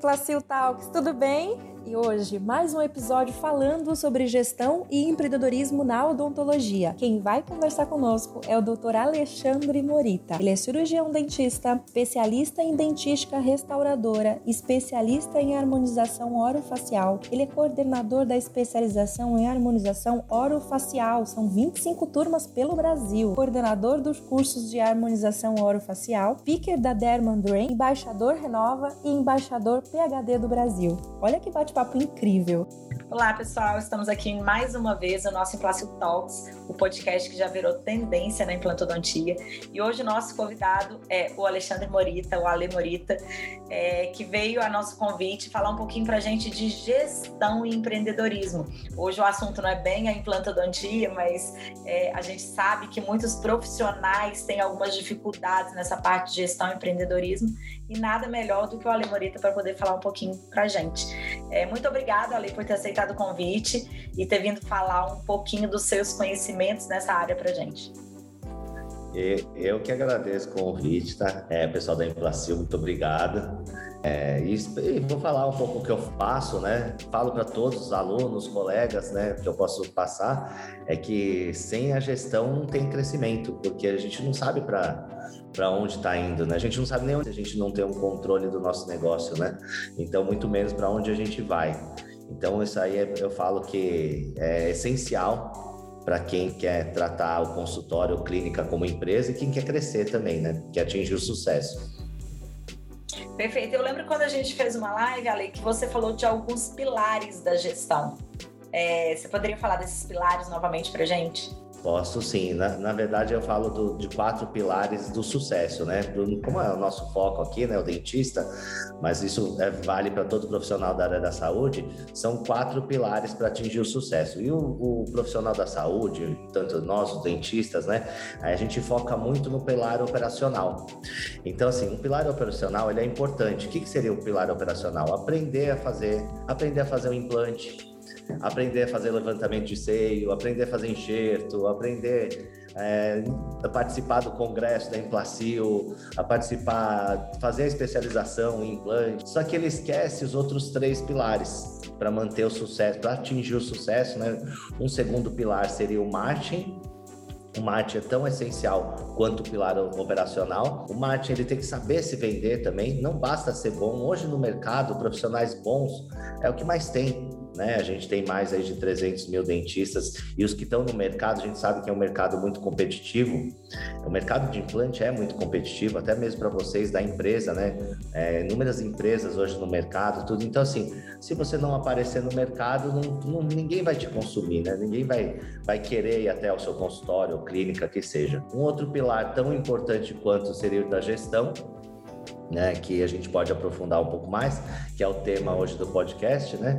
Emplacil Talks, tudo bem? E hoje, mais um episódio falando sobre gestão e empreendedorismo na odontologia. Quem vai conversar conosco é o Dr. Alexandre Morita. Ele é cirurgião dentista, especialista em dentística restauradora, especialista em harmonização orofacial. Ele é coordenador da especialização em harmonização orofacial. São 25 turmas pelo Brasil. Coordenador dos cursos de harmonização orofacial, picker da Derman Drain, embaixador Renova e embaixador PhD do Brasil. Olha que bate bate-papo incrível. Olá, pessoal. Estamos aqui mais uma vez no nosso Implácio Talks, o podcast que já virou tendência na implantodontia. E hoje o nosso convidado é o Alexandre Morita, o Ale Morita, é, que veio a nosso convite falar um pouquinho para a gente de gestão e empreendedorismo. Hoje o assunto não é bem a implantodontia, mas é, a gente sabe que muitos profissionais têm algumas dificuldades nessa parte de gestão e empreendedorismo e nada melhor do que o Ale Morita para poder falar um pouquinho para a gente. É, muito obrigada, Ale, por ter aceitado o convite e ter vindo falar um pouquinho dos seus conhecimentos nessa área para gente. Eu que agradeço o convite, tá? É, pessoal da Implacil, muito obrigado. É, e, vou falar um pouco o que eu faço, né? Falo para todos os alunos, colegas, né? Que eu posso passar é que sem a gestão não tem crescimento, porque a gente não sabe para para onde está indo, né? A gente não sabe nem onde a gente não tem um controle do nosso negócio, né? Então muito menos para onde a gente vai. Então isso aí é, eu falo que é essencial para quem quer tratar o consultório clínica como empresa e quem quer crescer também, né? Que atingir o sucesso. Perfeito. Eu lembro quando a gente fez uma live, Ale, que você falou de alguns pilares da gestão. É, você poderia falar desses pilares novamente para gente? Posso sim. Na, na verdade, eu falo do, de quatro pilares do sucesso, né? Do, como é o nosso foco aqui, né? O dentista, mas isso é, vale para todo profissional da área da saúde. São quatro pilares para atingir o sucesso. E o, o, profissional da saúde, tanto nós, os dentistas, né? A gente foca muito no pilar operacional. Então, assim, um pilar operacional ele é importante. O que, que seria o um pilar operacional? Aprender a fazer, aprender a fazer um implante aprender a fazer levantamento de seio, aprender a fazer enxerto, aprender é, a participar do congresso da Implacil, a participar, fazer a especialização em implante. Só que ele esquece os outros três pilares para manter o sucesso, para atingir o sucesso, né? Um segundo pilar seria o marketing, o marketing é tão essencial quanto o pilar operacional. O marketing ele tem que saber se vender também, não basta ser bom. Hoje no mercado, profissionais bons é o que mais tem né? A gente tem mais aí de 300 mil dentistas e os que estão no mercado, a gente sabe que é um mercado muito competitivo. O mercado de implante é muito competitivo, até mesmo para vocês da empresa, né? É, inúmeras empresas hoje no mercado, tudo. Então, assim, se você não aparecer no mercado, não, não, ninguém vai te consumir, né? Ninguém vai, vai querer ir até o seu consultório ou clínica, que seja. Um outro pilar tão importante quanto seria o da gestão, né, que a gente pode aprofundar um pouco mais, que é o tema hoje do podcast, né?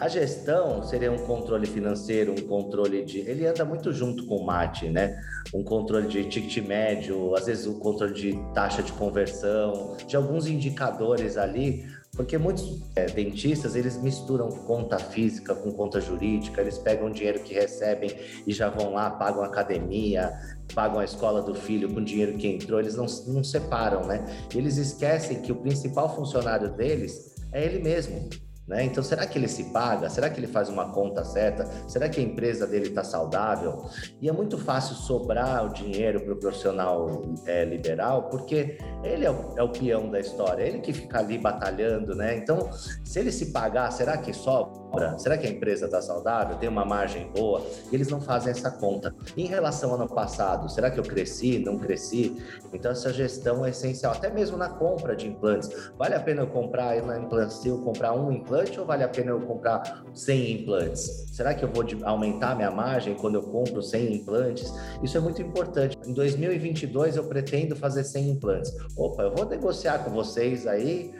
A gestão seria um controle financeiro, um controle de. Ele anda muito junto com o mate, né? Um controle de ticket médio, às vezes um controle de taxa de conversão, de alguns indicadores ali, porque muitos é, dentistas eles misturam conta física com conta jurídica, eles pegam o dinheiro que recebem e já vão lá, pagam a academia, pagam a escola do filho com o dinheiro que entrou, eles não, não separam, né? Eles esquecem que o principal funcionário deles é ele mesmo. Né? Então, será que ele se paga? Será que ele faz uma conta certa? Será que a empresa dele está saudável? E é muito fácil sobrar o dinheiro para o profissional é, liberal, porque ele é o, é o, peão da história, ele que fica ali batalhando, né? Então, se ele se pagar, será que sobra? Será que a empresa está saudável? Tem uma margem boa? Eles não fazem essa conta. Em relação ao ano passado, será que eu cresci? Não cresci? Então, essa gestão é essencial, até mesmo na compra de implantes. Vale a pena eu comprar na Implantio, comprar um implante ou vale a pena eu comprar 100 implantes? Será que eu vou aumentar minha margem quando eu compro 100 implantes? Isso é muito importante. Em 2022 eu pretendo fazer 100 implantes. Opa, eu vou negociar com vocês aí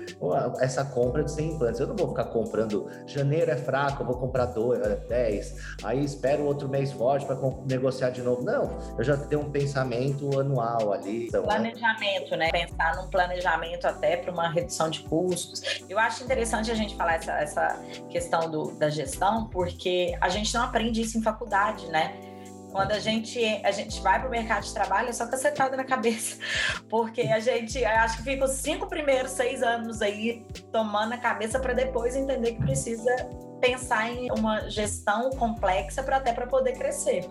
essa compra de 100 implantes. Eu não vou ficar comprando, janeiro é fraco, eu vou comprar 10, é, aí espero outro mês forte para negociar de novo. Não, eu já tenho um pensamento anual ali. Então, né? planejamento, né? Pensar num planejamento até para uma redução de custos. Eu acho interessante a gente falar essa, essa questão do, da gestão, porque a gente não aprende isso em faculdade, né? quando a gente, a gente vai para o mercado de trabalho, é só cacetada na cabeça. Porque a gente, acho que fica os cinco primeiros, seis anos aí tomando a cabeça para depois entender que precisa pensar em uma gestão complexa para até para poder crescer.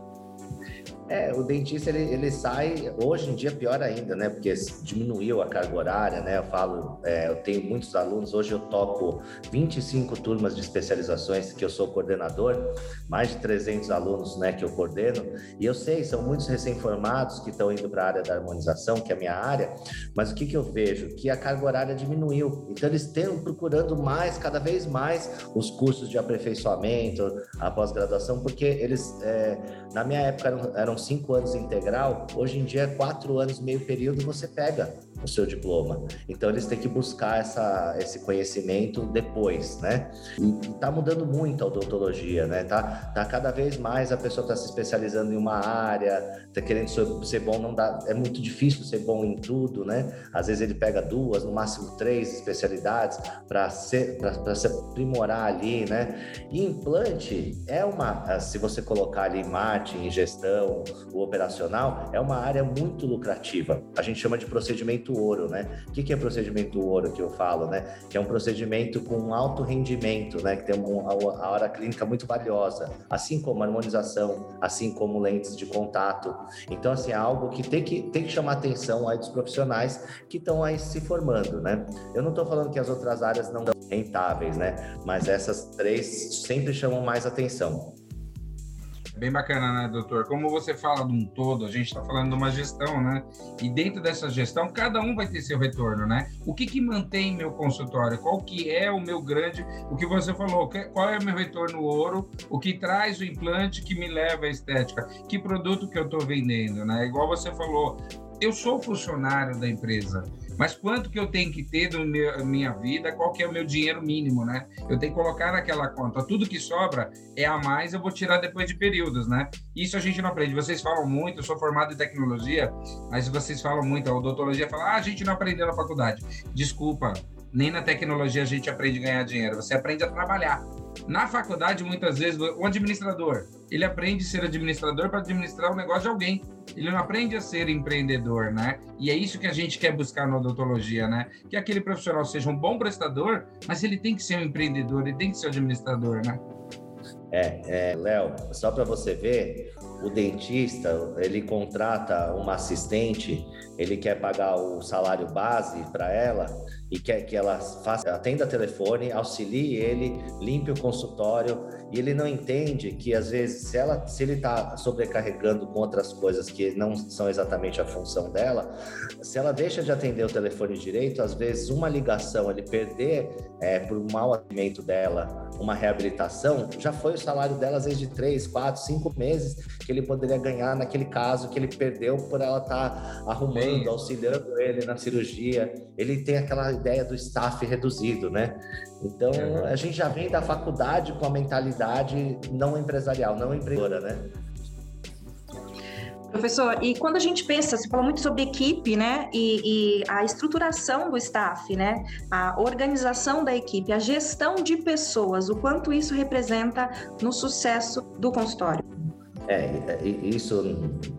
É, o dentista ele, ele sai, hoje em dia pior ainda, né? Porque diminuiu a carga horária, né? Eu falo, é, eu tenho muitos alunos, hoje eu toco 25 turmas de especializações que eu sou coordenador, mais de 300 alunos, né, que eu coordeno, e eu sei, são muitos recém-formados que estão indo para a área da harmonização, que é a minha área, mas o que, que eu vejo? Que a carga horária diminuiu, então eles estão procurando mais, cada vez mais, os cursos de aperfeiçoamento, a pós-graduação, porque eles, é, na minha época, eram, eram cinco anos integral, hoje em dia é quatro anos, meio período, você pega o seu diploma. Então eles têm que buscar essa, esse conhecimento depois, né? E, está mudando muito a odontologia, né? Tá, tá cada vez mais a pessoa está se especializando em uma área, está querendo ser, bom, não dá, é muito difícil ser bom em tudo, né? Às vezes ele pega duas, no máximo três especialidades para se aprimorar ali, né? E implante é uma, se você colocar ali marketing, gestão, o operacional, é uma área muito lucrativa. A gente chama de procedimento ouro, né? O que, é procedimento ouro que eu falo, né? Que é um procedimento com alto rendimento, né? Que tem uma, a hora clínica muito valiosa, assim como harmonização, assim como lentes de contato. Então, assim, é algo que tem que, tem que chamar atenção aí dos profissionais que estão aí se formando, né? Eu não estou falando que as outras áreas não são rentáveis, né? Mas essas três sempre chamam mais atenção. Bem bacana, né, doutor? Como você fala de um todo, a gente está falando de uma gestão, né? E dentro dessa gestão, cada um vai ter seu retorno, né? O que que mantém meu consultório? Qual que é o meu grande... O que você falou, qual é o meu retorno ouro? O que traz o implante que me leva à estética? Que produto que eu estou vendendo, né? Igual você falou, eu sou funcionário da empresa, mas quanto que eu tenho que ter da minha vida, qual que é o meu dinheiro mínimo, né? Eu tenho que colocar naquela conta. Tudo que sobra é a mais, eu vou tirar depois de períodos, né? Isso a gente não aprende. Vocês falam muito, eu sou formado em tecnologia, mas vocês falam muito, a odontologia fala, ah, a gente não aprendeu na faculdade. Desculpa, nem na tecnologia a gente aprende a ganhar dinheiro, você aprende a trabalhar. Na faculdade, muitas vezes, o administrador, ele aprende a ser administrador para administrar o negócio de alguém. Ele não aprende a ser empreendedor, né? E é isso que a gente quer buscar na odontologia, né? Que aquele profissional seja um bom prestador, mas ele tem que ser um empreendedor, ele tem que ser um administrador, né? É, é Léo, só para você ver, o dentista ele contrata uma assistente, ele quer pagar o salário base para ela e quer que ela faça, atenda telefone, auxilie ele, limpe o consultório e ele não entende que às vezes se ela se ele está sobrecarregando com outras coisas que não são exatamente a função dela, se ela deixa de atender o telefone direito, às vezes uma ligação ele perder é, por um mau atendimento dela, uma reabilitação, já foi o salário dela às vezes de três, quatro, cinco meses que ele poderia ganhar naquele caso que ele perdeu por ela estar tá arrumando, auxiliando ele na cirurgia. Ele tem aquela ideia do staff reduzido, né? Então, a gente já vem da faculdade com a mentalidade não empresarial, não empreendedora, né? Professor, e quando a gente pensa, você fala muito sobre equipe, né? E, e, a estruturação do staff, né? A organização da equipe, a gestão de pessoas, o quanto isso representa no sucesso do consultório. É, isso,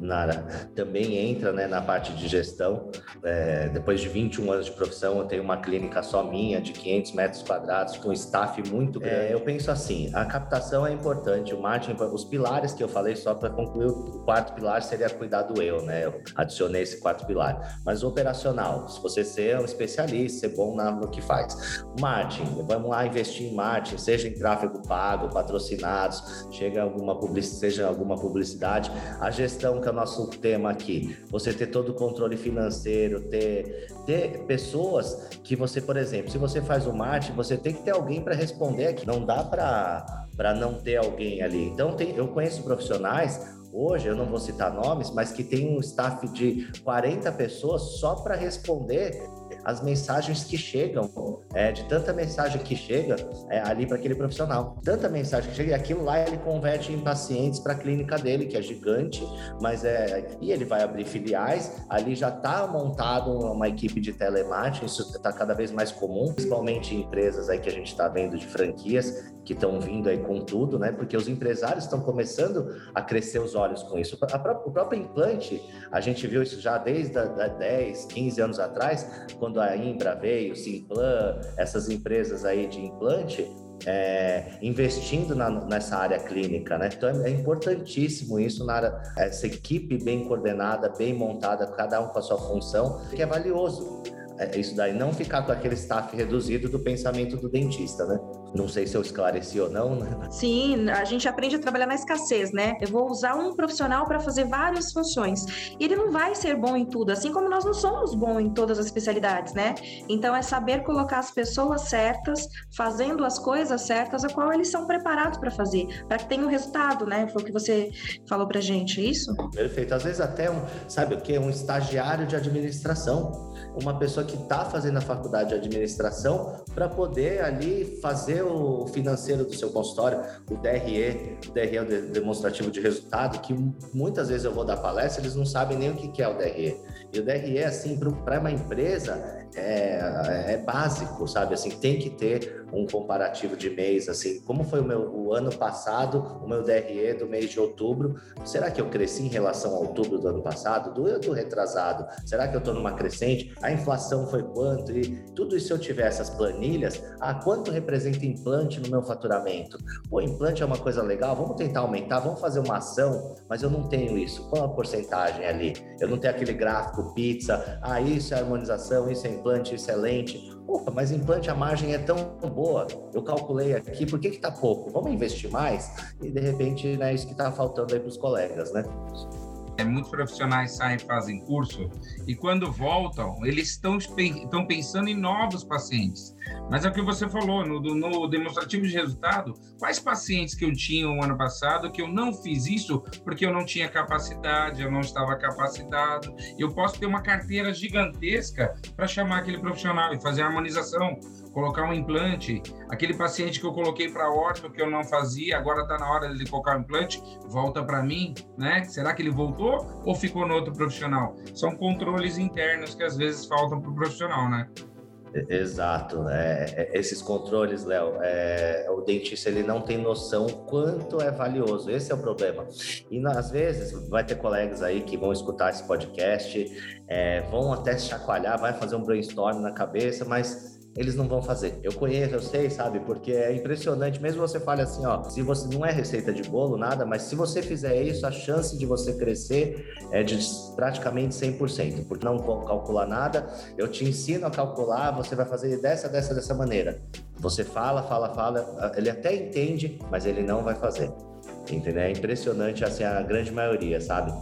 Nara, também entra né, na parte de gestão. É, depois de 21 anos de profissão, eu tenho uma clínica só minha, de 500 metros quadrados, com staff muito grande. É, eu penso assim, a captação é importante, o marketing, os pilares que eu falei, só para concluir, o quarto pilar seria cuidar do eu, né? Eu adicionei esse quarto pilar. Mas o operacional, se você ser um especialista, ser bom no que faz. Marketing, vamos lá investir em marketing, seja em tráfego pago, patrocinados, chega alguma publicidade, seja alguma publicidade. A gestão, que é o nosso tema aqui, você ter todo o controle financeiro, ter, ter pessoas que você, por exemplo, se você faz o marketing, você tem que ter alguém para responder aqui. Não dá para não ter alguém ali. Então, tem, eu conheço profissionais hoje, eu não vou citar nomes, mas que tem um staff de 40 pessoas só para responder as mensagens que chegam, é, de tanta mensagem que chega é, ali para aquele profissional. Tanta mensagem que chega, e aquilo lá ele converte em pacientes para a clínica dele, que é gigante, mas é. E ele vai abrir filiais, ali já está montado uma equipe de telemarketing, isso está cada vez mais comum, principalmente em empresas aí que a gente está vendo de franquias, que estão vindo aí com tudo, né? Porque os empresários estão começando a crescer os olhos com isso. o próprio implante, a gente viu isso já desde a, 10, 15 anos atrás, quando a Imbra veio, Simplan, essas empresas aí de implante, é, investindo na, nessa área clínica, né? Então é, é, importantíssimo isso na área, essa equipe bem coordenada, bem montada, cada um com a sua função, que é valioso. É, isso daí, não ficar com aquele staff reduzido do pensamento do dentista, né? Não sei se eu esclareci ou não, né? Sim, a gente aprende a trabalhar na escassez, né? Eu vou usar um profissional para fazer várias funções. E ele não vai ser bom em tudo, assim como nós não somos bons em todas as especialidades, né? Então é saber colocar as pessoas certas, fazendo as coisas certas, a qual eles são preparados para fazer, para que tenha um resultado, né? Foi o que você falou pra gente, é isso? Perfeito. Às vezes até um, sabe o que? Um estagiário de administração, uma pessoa que está fazendo a faculdade de administração para poder ali fazer o financeiro do seu consultório, o DRE, o DRE é o demonstrativo de resultado, que muitas vezes eu vou dar palestra, eles não sabem nem o que é o DRE. E o DRE, assim, para uma empresa, é, é, básico, sabe? Assim, tem que ter um comparativo de mês, assim, como foi o meu o ano passado, o meu DRE do mês de outubro, será que eu cresci em relação ao outubro do ano passado, do, do retrasado? Será que eu estou numa crescente? A inflação foi quanto? E tudo isso, eu tiver essas planilhas, ah, quanto representa implante no meu faturamento? Pô, implante é uma coisa legal, vamos tentar aumentar, vamos fazer uma ação, mas eu não tenho isso. Qual a porcentagem ali? Eu não tenho aquele gráfico pizza, ah, isso é harmonização, isso é implante excelente. Opa, mas implante a margem é tão boa. Eu calculei aqui, por que que tá pouco? Vamos investir mais? E de repente, né, isso que tá faltando aí para os colegas, né? É, muitos profissionais saem fazem curso e quando voltam, eles estão, estão pensando em novos pacientes. Mas é o que você falou, no, no demonstrativo de resultado, quais pacientes que eu tinha o ano passado que eu não fiz isso porque eu não tinha capacidade, eu não estava capacitado. Eu posso ter uma carteira gigantesca para chamar aquele profissional e fazer a harmonização colocar um implante, aquele paciente que eu coloquei para orto que eu não fazia, agora está na hora de colocar o implante, volta para mim, né? Será que ele voltou ou ficou no outro profissional? São controles internos que às vezes faltam para o profissional, né? Exato, né? esses controles, Léo, é, o dentista ele não tem noção quanto é valioso. Esse é o problema. E às vezes vai ter colegas aí que vão escutar esse podcast, é, vão até chacoalhar, vai fazer um brainstorm na cabeça, mas eles não vão fazer. Eu conheço, eu sei, sabe? Porque é impressionante, mesmo você fale assim, ó, se você não é receita de bolo, nada, mas se você fizer isso, a chance de você crescer é de praticamente 100%, porque não calcular nada, eu te ensino a calcular, você vai fazer dessa, dessa, dessa maneira. Você fala, fala, fala, ele até entende, mas ele não vai fazer. Entendeu? É impressionante, assim, a grande maioria, sabe?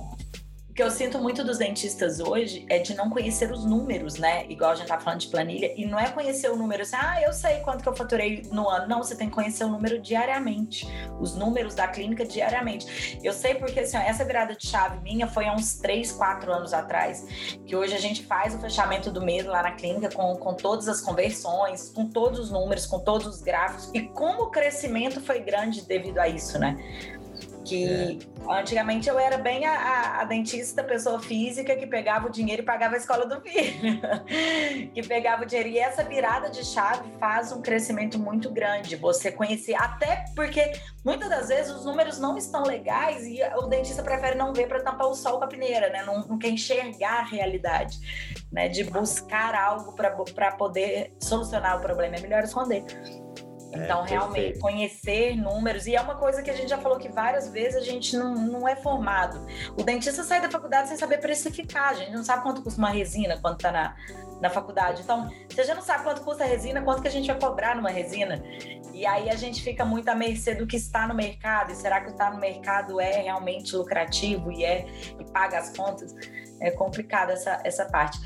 Que eu sinto muito dos dentistas hoje é de não conhecer os números, né? Igual a gente tá falando de planilha, e não é conhecer o número assim, ah, eu sei quanto que eu faturei no ano. Não, você tem que conhecer o número diariamente, os números da clínica diariamente. Eu sei porque assim, ó, essa virada de chave minha foi há uns 3, 4 anos atrás, que hoje a gente faz o fechamento do mês lá na clínica com, com todas as conversões, com todos os números, com todos os gráficos, e como o crescimento foi grande devido a isso, né? Que é. antigamente eu era bem a, a, a, dentista, pessoa física, que pegava o dinheiro e pagava a escola do filho. que pegava o dinheiro. E essa virada de chave faz um crescimento muito grande. Você conhecer, até porque muitas das vezes os números não estão legais e o dentista prefere não ver para tampar o sol com a peneira, né? Não, não quer enxergar a realidade, né? De buscar algo para poder solucionar o problema. É melhor esconder. É, então, é, realmente, conhecer números, e é uma coisa que a gente já falou que várias vezes a gente não, não é formado. O dentista sai da faculdade sem saber precificar, a gente não sabe quanto custa uma resina quando está na, na faculdade. Então, se a gente não sabe quanto custa a resina, quanto que a gente vai cobrar numa resina? E aí a gente fica muito à mercê do que está no mercado, e será que está no mercado é realmente lucrativo e é e paga as contas? É complicado essa, essa parte.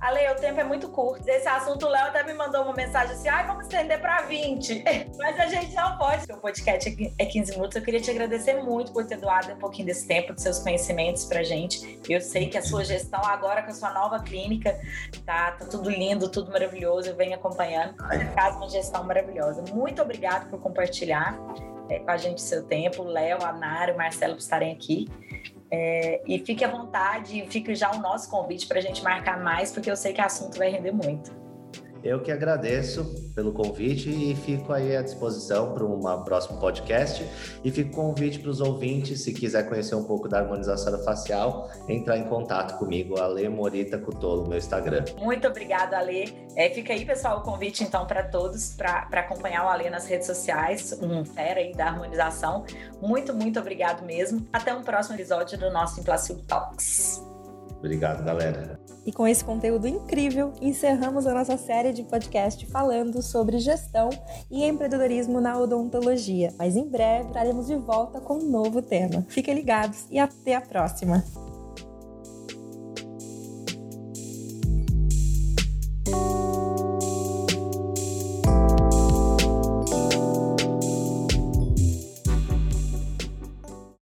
Ale, o tempo é muito curto. Esse assunto, o Léo até me mandou uma mensagem assim: ai, vamos estender para 20. Mas a gente não pode, porque o podcast é 15 minutos. Eu queria te agradecer muito por ter doado um pouquinho desse tempo, dos seus conhecimentos para gente. Eu sei que a sua gestão agora com a sua nova clínica tá, tá tudo lindo, tudo maravilhoso. Eu venho acompanhando. Faz uma gestão maravilhosa. Muito obrigado por compartilhar é, com a gente seu tempo. Léo, a Nara, o Marcelo por estarem aqui. É, e fique à vontade, fique já o nosso convite para a gente marcar mais, porque eu sei que o assunto vai render muito. Eu que agradeço pelo convite e fico aí à disposição para um próximo podcast. E fico convite para os ouvintes, se quiser conhecer um pouco da harmonização facial, entrar em contato comigo, Ale Morita Cutolo, meu Instagram. Muito obrigada, Ale. É, fica aí, pessoal, o convite então para todos para acompanhar o Ale nas redes sociais, um fera aí da harmonização. Muito, muito obrigado mesmo. Até um próximo episódio do nosso Implacil Talks. Obrigado, galera. E com esse conteúdo incrível, encerramos a nossa série de podcast falando sobre gestão e empreendedorismo na odontologia. Mas em breve traremos de volta com um novo tema. Fiquem ligados e até a próxima!